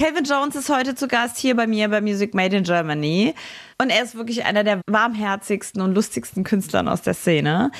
Calvin Jones ist heute zu Gast hier bei mir bei Music Made in Germany. Und er ist wirklich einer der warmherzigsten und lustigsten Künstlern aus der Szene.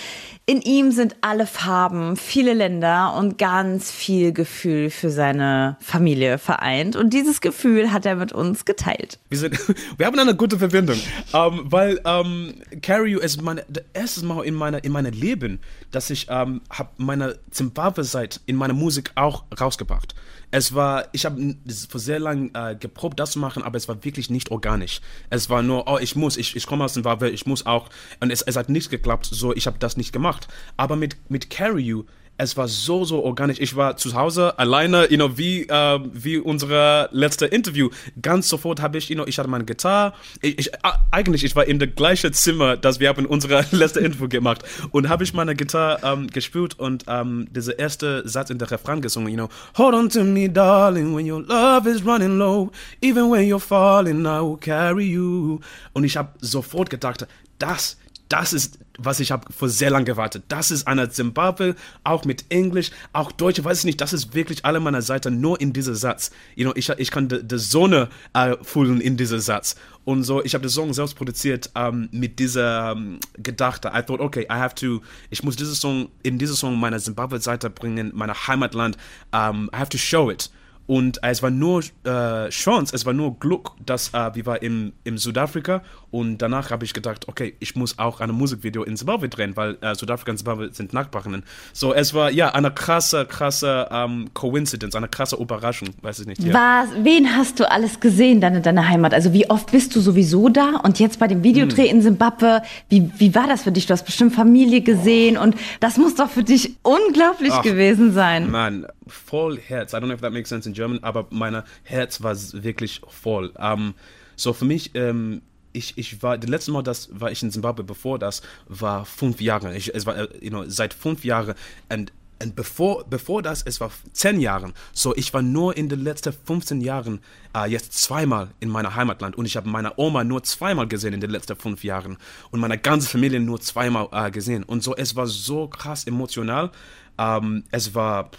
In ihm sind alle Farben, viele Länder und ganz viel Gefühl für seine Familie vereint. Und dieses Gefühl hat er mit uns geteilt. Wir, sind, wir haben eine gute Verbindung, ähm, weil ähm, Carrie ist meine, das erste Mal in meinem in meine Leben, dass ich ähm, habe meine Zimbabwe-Seite in meiner Musik auch rausgebracht. Es war, ich habe vor sehr lang äh, geprobt, das zu machen, aber es war wirklich nicht organisch. Es war nur, oh, ich muss, ich, ich komme aus Zimbabwe, ich muss auch, und es, es hat nicht geklappt, so, ich habe das nicht gemacht. Aber mit, mit Carry You, es war so, so organisch. Ich war zu Hause alleine, you know, wie, äh, wie unser letzte Interview. Ganz sofort habe ich, you know, ich hatte meine Gitarre. Ich, ich, eigentlich, ich war in dem gleichen Zimmer, das wir haben unser letzte Interview gemacht. Und habe ich meine Gitarre ähm, gespielt und ähm, dieser erste Satz in der Refrain gesungen, you know. Hold on to me, darling, when your love is running low. Even when you're falling, I will carry you. Und ich habe sofort gedacht, das das ist, was ich habe vor sehr lang gewartet. Das ist einer Zimbabwe, auch mit Englisch, auch Deutsch, weiß ich nicht, das ist wirklich alle meiner Seite nur in diesem Satz. You know, ich, ich kann die Sonne äh, fühlen in diesem Satz. Und so, ich habe den Song selbst produziert ähm, mit dieser ähm, Gedachte. I thought, okay, I have to, ich muss diesen Song, in diesen Song meiner Zimbabwe-Seite bringen, meiner Heimatland. Um, I have to show it. Und es war nur äh, Chance, es war nur Glück, dass äh, wir waren im, im Südafrika und danach habe ich gedacht, okay, ich muss auch ein Musikvideo in Zimbabwe drehen, weil äh, Südafrika und Zimbabwe sind Nachbarinnen. So, es war ja eine krasse, krasse ähm, Coincidence, eine krasse Überraschung, weiß ich nicht. Ja. Was, wen hast du alles gesehen dann in deiner Heimat? Also wie oft bist du sowieso da und jetzt bei dem Videodreh hm. in Zimbabwe, wie, wie war das für dich? Du hast bestimmt Familie gesehen und das muss doch für dich unglaublich Ach, gewesen sein. Mann, voll Herz. I don't know if that makes sense in German, aber mein Herz war wirklich voll. Um, ähm, so für mich, ähm, ich, ich war, das letzte Mal, das war ich in Zimbabwe, bevor das war fünf Jahre. Ich, es war, äh, you know, seit fünf Jahren. Und, und bevor, bevor das, es war zehn Jahre. So, ich war nur in den letzten 15 Jahren äh, jetzt zweimal in meiner Heimatland. Und ich habe meine Oma nur zweimal gesehen in den letzten fünf Jahren. Und meine ganze Familie nur zweimal äh, gesehen. Und so, es war so krass emotional. Ähm, es war.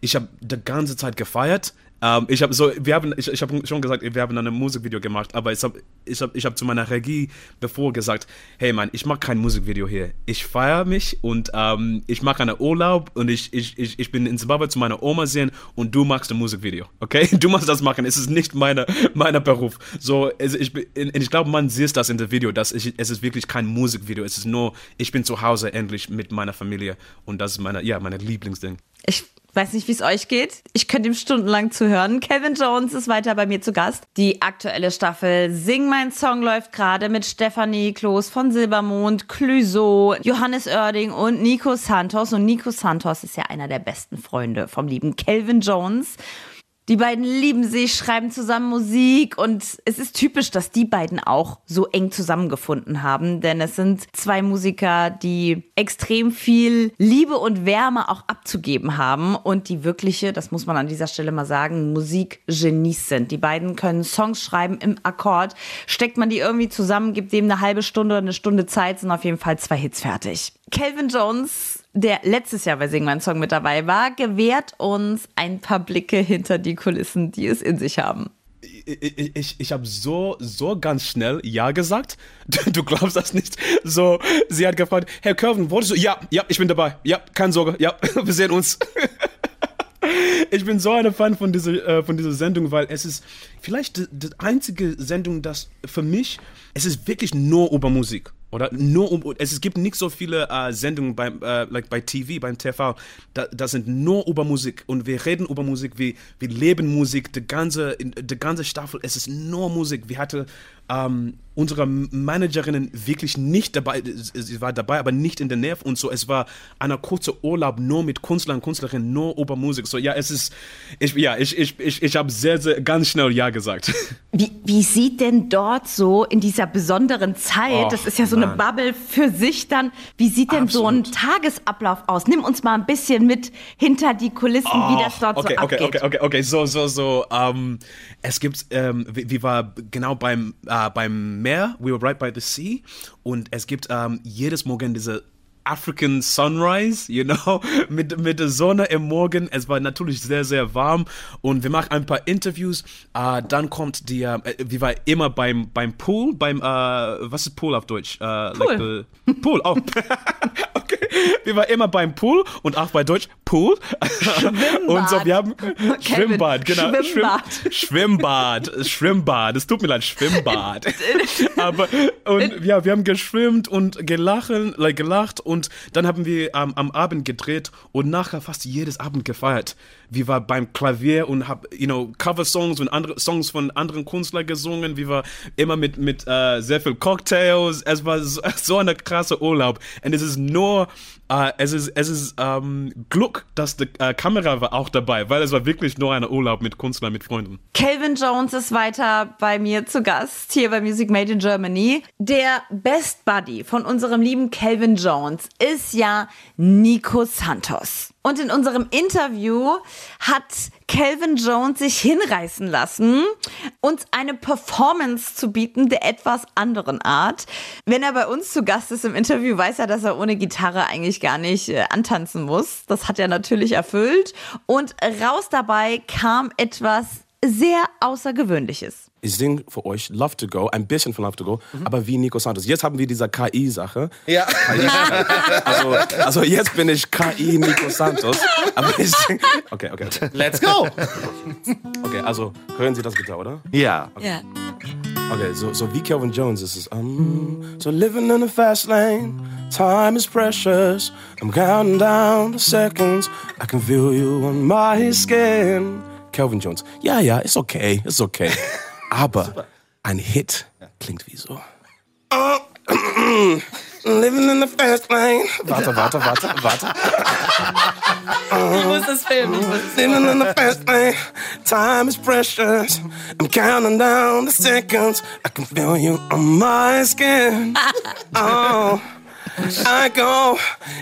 Ich habe die ganze Zeit gefeiert. Ähm, ich habe so, wir haben, ich, ich habe schon gesagt, wir haben ein Musikvideo gemacht, aber ich habe ich hab, ich hab zu meiner Regie bevor gesagt, hey Mann, ich mache kein Musikvideo hier. Ich feiere mich und ähm, ich mache einen Urlaub und ich, ich, ich, ich bin in Zimbabwe zu meiner Oma sehen und du machst ein Musikvideo, okay? Du machst das machen, es ist nicht meine, meiner Beruf. So, also ich, ich glaube, man sieht das in dem Video, dass ich, es ist wirklich kein Musikvideo, es ist nur, ich bin zu Hause endlich mit meiner Familie und das ist meine, ja, meine Lieblingsding. Ich weiß nicht, wie es euch geht. Ich könnte ihm stundenlang zuhören. Kevin Jones ist weiter bei mir zu Gast. Die aktuelle Staffel Sing mein Song läuft gerade mit Stefanie Kloß von Silbermond, Clüso, Johannes Oerding und Nico Santos. Und Nico Santos ist ja einer der besten Freunde vom lieben Kelvin Jones. Die beiden lieben sich, schreiben zusammen Musik und es ist typisch, dass die beiden auch so eng zusammengefunden haben, denn es sind zwei Musiker, die extrem viel Liebe und Wärme auch abzugeben haben und die wirkliche, das muss man an dieser Stelle mal sagen, Musikgenies sind. Die beiden können Songs schreiben im Akkord. Steckt man die irgendwie zusammen, gibt dem eine halbe Stunde oder eine Stunde Zeit, sind auf jeden Fall zwei Hits fertig. Calvin Jones der letztes Jahr bei Sing mein Song mit dabei war, gewährt uns ein paar Blicke hinter die Kulissen, die es in sich haben. Ich, ich, ich habe so, so ganz schnell Ja gesagt. Du, glaubst das nicht. So, sie hat gefragt, Herr Curven, wolltest du? Ja, ja, ich bin dabei. Ja, keine Sorge. Ja, wir sehen uns. Ich bin so ein Fan von dieser, äh, von dieser Sendung, weil es ist vielleicht die, die einzige Sendung, das für mich, es ist wirklich nur über Musik. Oder nur um, es gibt nicht so viele äh, Sendungen beim, äh, like bei TV, beim TV, da, das sind nur über Musik und wir reden über Musik, wir, wir leben Musik, die ganze, die ganze Staffel, es ist nur Musik. Wir hatten ähm, unsere Managerinnen wirklich nicht dabei, sie war dabei, aber nicht in der Nähe und so. Es war ein kurzer Urlaub nur mit Künstlern und Künstlerinnen, nur über Musik. So, ja, es ist, ich, ja, ich, ich, ich, ich habe sehr, sehr, ganz schnell Ja gesagt. Wie, wie sieht denn dort so in dieser besonderen Zeit, oh, das ist ja so Mann. Eine Bubble für sich dann, wie sieht denn Absolut. so ein Tagesablauf aus? Nimm uns mal ein bisschen mit hinter die Kulissen, oh, wie das dort okay, so okay, abgeht. Okay, okay, okay, so, so, so, um, es gibt, ähm, wie, wie war genau beim, äh, beim Meer, we were right by the sea und es gibt ähm, jedes Morgen diese African Sunrise, you know, mit, mit der Sonne im Morgen. Es war natürlich sehr, sehr warm und wir machen ein paar Interviews. Uh, dann kommt die, uh, wie war immer beim, beim Pool, beim, uh, was ist Pool auf Deutsch? Pool. Like the, Pool, oh. okay. Wir waren immer beim Pool und auch bei Deutsch Pool. Schwimmbad. Und so, wir haben Schwimmbad, genau. Schwimmbad. Schwimm, Schwimmbad, Schwimmbad. Es tut mir leid, Schwimmbad. Aber, und ja, wir haben geschwimmt und gelacht, like, gelacht und dann haben wir ähm, am Abend gedreht und nachher fast jedes Abend gefeiert. Wir waren beim Klavier und haben, you know, Cover-Songs und andere Songs von anderen Künstlern gesungen. Wir waren immer mit, mit äh, sehr viel Cocktails. Es war so, so eine krasse Urlaub. Und es ist nur Uh, es ist, es ist um, Glück, dass die uh, Kamera war auch dabei, weil es war wirklich nur ein Urlaub mit Künstlern, mit Freunden. Calvin Jones ist weiter bei mir zu Gast, hier bei Music Made in Germany. Der Best Buddy von unserem lieben Calvin Jones ist ja Nico Santos. Und in unserem Interview hat Calvin Jones sich hinreißen lassen, uns eine Performance zu bieten der etwas anderen Art. Wenn er bei uns zu Gast ist im Interview, weiß er, dass er ohne Gitarre eigentlich gar nicht äh, antanzen muss. Das hat er natürlich erfüllt. Und raus dabei kam etwas sehr Außergewöhnliches. Ich singe für euch Love to Go, ein bisschen von Love to Go, mhm. aber wie Nico Santos. Jetzt haben wir diese KI-Sache. Ja. Also, also jetzt bin ich KI Nico Santos. Aber ich sing, okay, okay, okay. Let's go. Okay, also hören Sie das bitte, oder? Ja. Okay. Yeah. Okay, so, so wie Kelvin Jones ist es. Um, so living in a fast lane, time is precious. I'm counting down the seconds. I can feel you on my skin. Kelvin Jones. Ja, ja, ist okay, ist okay. Aber ein Hit klingt wie so. Living in the fast lane. Warte, warte, warte, warte. Ich muss das filmen. Ich muss das Living in the fast lane. Time is precious. I'm counting down the seconds. I can feel you on my skin. Oh. I go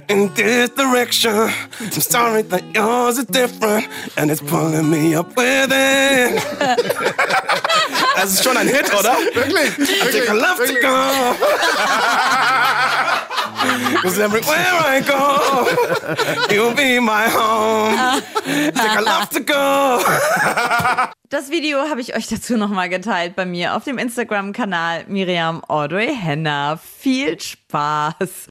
in this direction. I'm sorry that yours is different and it's pulling me up with it. Das ist schon ein Hit, oder? Wirklich? Take a love to go. Cause everywhere I go, you'll be my home. Take a love to go. Das Video habe ich euch dazu nochmal geteilt bei mir auf dem Instagram-Kanal Miriam Audrey Henna. Viel Spaß!